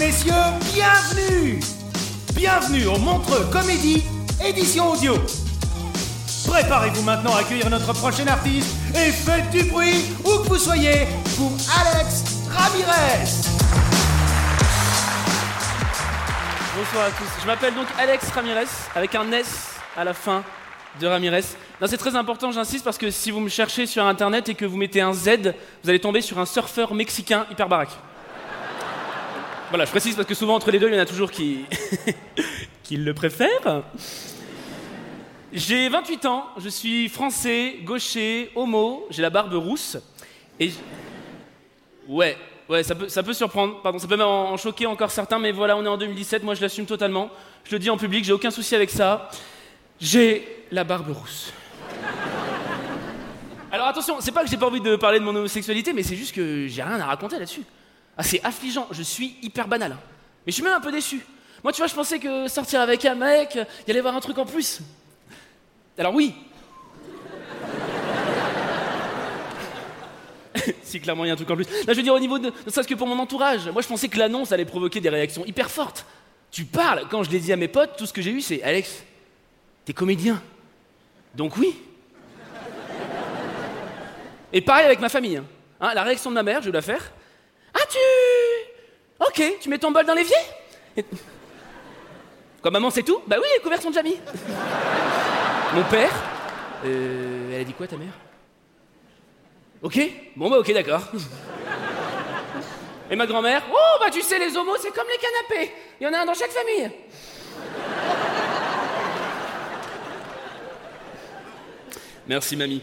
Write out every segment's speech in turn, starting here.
messieurs, bienvenue Bienvenue au Montreux Comédie, édition audio. Préparez-vous maintenant à accueillir notre prochain artiste et faites du bruit où que vous soyez pour Alex Ramirez. Bonsoir à tous. Je m'appelle donc Alex Ramirez, avec un S à la fin de Ramirez. C'est très important, j'insiste, parce que si vous me cherchez sur internet et que vous mettez un Z, vous allez tomber sur un surfeur mexicain hyper baraque. Voilà, je précise parce que souvent entre les deux, il y en a toujours qui, qui le préfèrent. J'ai 28 ans, je suis français, gaucher, homo, j'ai la barbe rousse. Et. Ouais, ouais, ça peut, ça peut surprendre, pardon, ça peut même en choquer encore certains, mais voilà, on est en 2017, moi je l'assume totalement. Je le dis en public, j'ai aucun souci avec ça. J'ai la barbe rousse. Alors attention, c'est pas que j'ai pas envie de parler de mon homosexualité, mais c'est juste que j'ai rien à raconter là-dessus. C'est affligeant, je suis hyper banal. Mais je suis même un peu déçu. Moi, tu vois, je pensais que sortir avec un mec, il y allait y avoir un truc en plus. Alors oui. si clairement il y a un truc en plus. Là, je veux dire au niveau de, ne serait-ce que pour mon entourage. Moi, je pensais que l'annonce allait provoquer des réactions hyper fortes. Tu parles, quand je l'ai dit à mes potes, tout ce que j'ai eu, c'est Alex, t'es comédien. Donc oui. Et pareil avec ma famille. hein. Hein, la réaction de ma mère, je vais la faire. Ah, tu. Ok, tu mets ton bol dans l'évier Quoi, maman, c'est tout Bah oui, les couverts sont déjà. Mon père euh, Elle a dit quoi, ta mère? Ok Bon, bah ok, d'accord. Et ma grand-mère? Oh, bah tu sais, les homos, c'est comme les canapés. Il y en a un dans chaque famille. Merci, mamie.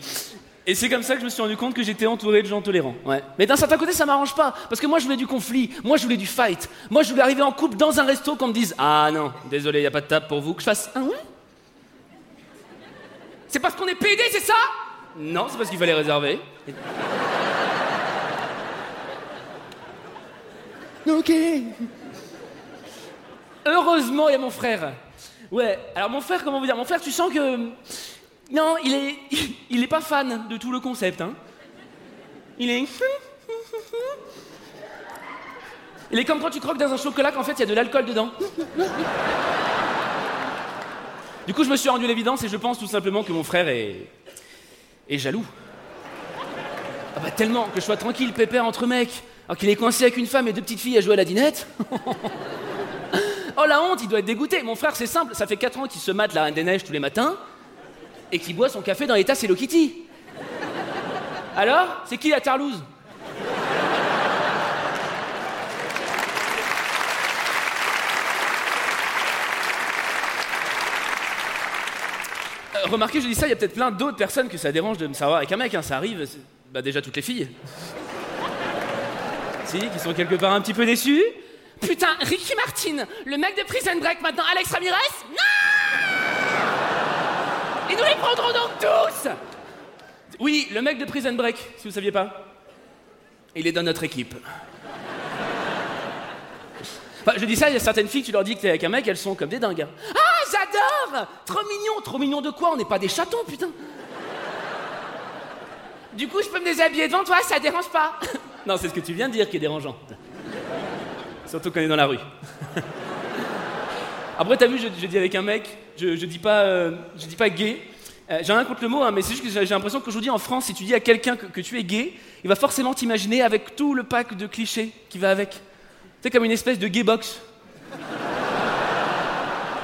Et c'est comme ça que je me suis rendu compte que j'étais entouré de gens tolérants. Ouais. Mais d'un certain côté, ça m'arrange pas. Parce que moi, je voulais du conflit. Moi, je voulais du fight. Moi, je voulais arriver en couple dans un resto qu'on me dise Ah non, désolé, y a pas de table pour vous. Que je fasse Ah ouais? C'est parce qu'on est PD, c'est ça? Non, c'est parce qu'il fallait réserver. ok. Heureusement, il y a mon frère. Ouais, alors mon frère, comment vous dire? Mon frère, tu sens que. Non, il est. Il est pas fan de tout le concept, hein. Il est. Il est comme quand tu croques dans un chocolat qu'en fait il y a de l'alcool dedans. Du coup, je me suis rendu l'évidence et je pense tout simplement que mon frère est. est jaloux. Ah bah tellement que je sois tranquille, pépère entre mecs, alors qu'il est coincé avec une femme et deux petites filles à jouer à la dinette. oh la honte, il doit être dégoûté. Mon frère, c'est simple, ça fait 4 ans qu'il se mate la Reine des Neiges tous les matins et qu'il boit son café dans les tasses Hello Kitty. Alors, c'est qui la tarlouse? Euh, Remarquez, je dis ça, il y a peut-être plein d'autres personnes que ça dérange de me savoir avec un mec, hein, ça arrive. Bah déjà toutes les filles. si, qui sont quelque part un petit peu déçues. Putain, Ricky Martin, le mec de Prison Break maintenant, Alex Ramirez? Et nous les prendrons donc tous Oui, le mec de Prison Break, si vous saviez pas. Il est dans notre équipe. Enfin, je dis ça, il y a certaines filles, tu leur dis que t'es avec un mec, elles sont comme des dingues. hein. Ah, j'adore Trop mignon, trop mignon de quoi? On n'est pas des chatons, putain Du coup, je peux me déshabiller devant toi, ça dérange pas Non, c'est ce que tu viens de dire qui est dérangeant. Surtout quand on est dans la rue. Après, t'as vu, je, je dis avec un mec, je, je dis pas, euh, je dis pas gay, Euh, j'ai rien contre le mot, hein, mais c'est juste que j'ai l'impression qu'aujourd'hui en France, si tu dis à quelqu'un que, que tu es gay, il va forcément t'imaginer avec tout le pack de clichés qui va avec. C'est comme une espèce de gay box.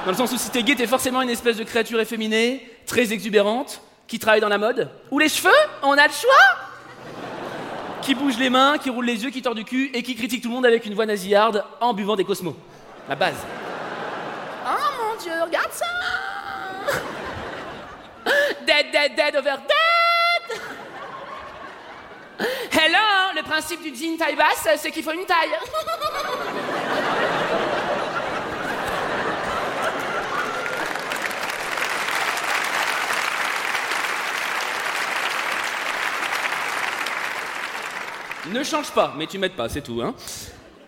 Dans le sens où si t'es gay, t'es forcément une espèce de créature efféminée, très exubérante, qui travaille dans la mode. Ou les cheveux, on a le choix Qui bouge les mains, qui roule les yeux, qui tord du cul et qui critique tout le monde avec une voix nasillarde en buvant des cosmos. La base. Mon regarde ça Dead, dead, dead over dead Hello, le principe du jean taille basse, c'est qu'il faut une taille. Ne change pas, mais tu m'aides pas, c'est tout. Hein.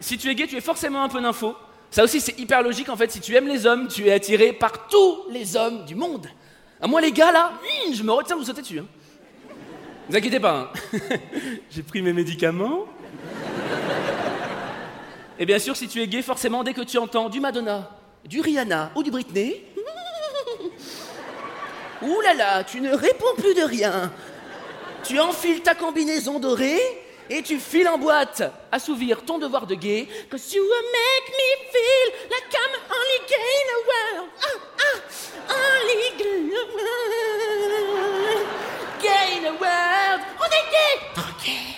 Si tu es gay, tu es forcément un peu d'info. Ça aussi, c'est hyper logique en fait. Si tu aimes les hommes, tu es attiré par tous les hommes du monde. À moi, les gars, là, hum, je me retiens de vous sauter dessus. Hein. Ne vous inquiétez pas. hein. J'ai pris mes médicaments. Et bien sûr, si tu es gay, forcément, dès que tu entends du Madonna, du Rihanna ou du Britney, ouh là là, tu ne réponds plus de rien. Tu enfiles ta combinaison dorée et tu files en boîte, assouvir ton devoir de gay. Cause you will make me feel like I'm only gay in the world. Ah, ah, only gay in the world. Gay in the world. On est gay. Gay.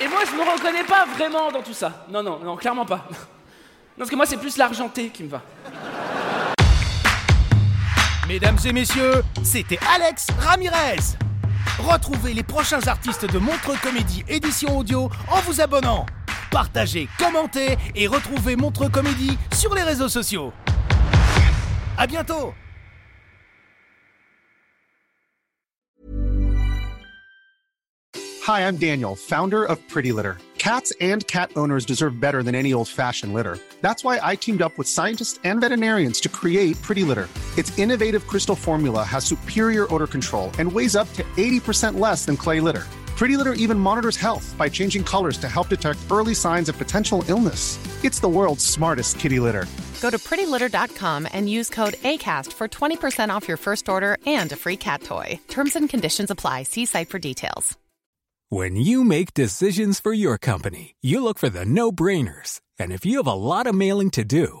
Et moi, je me reconnais pas vraiment dans tout ça. Non, non, non, clairement pas. Parce que moi, c'est plus l'argenté qui me va. Mesdames et messieurs, c'était Alex Ramirez. Retrouvez les prochains artistes de Montre Comédie édition audio en vous abonnant. Partagez, commentez et retrouvez Montre Comédie sur les réseaux sociaux. À bientôt Hi, I'm Daniel, founder of Pretty Litter. Cats and cat owners deserve better than any old fashioned litter. That's why I teamed up with scientists and veterinarians to create Pretty Litter. Its innovative crystal formula has superior odor control and weighs up to 80% less than clay litter. Pretty Litter even monitors health by changing colors to help detect early signs of potential illness. It's the world's smartest kitty litter. Go to prettylitter.com and use code ACAST for 20% off your first order and a free cat toy. Terms and conditions apply. See site for details. When you make decisions for your company, you look for the no brainers. And if you have a lot of mailing to do,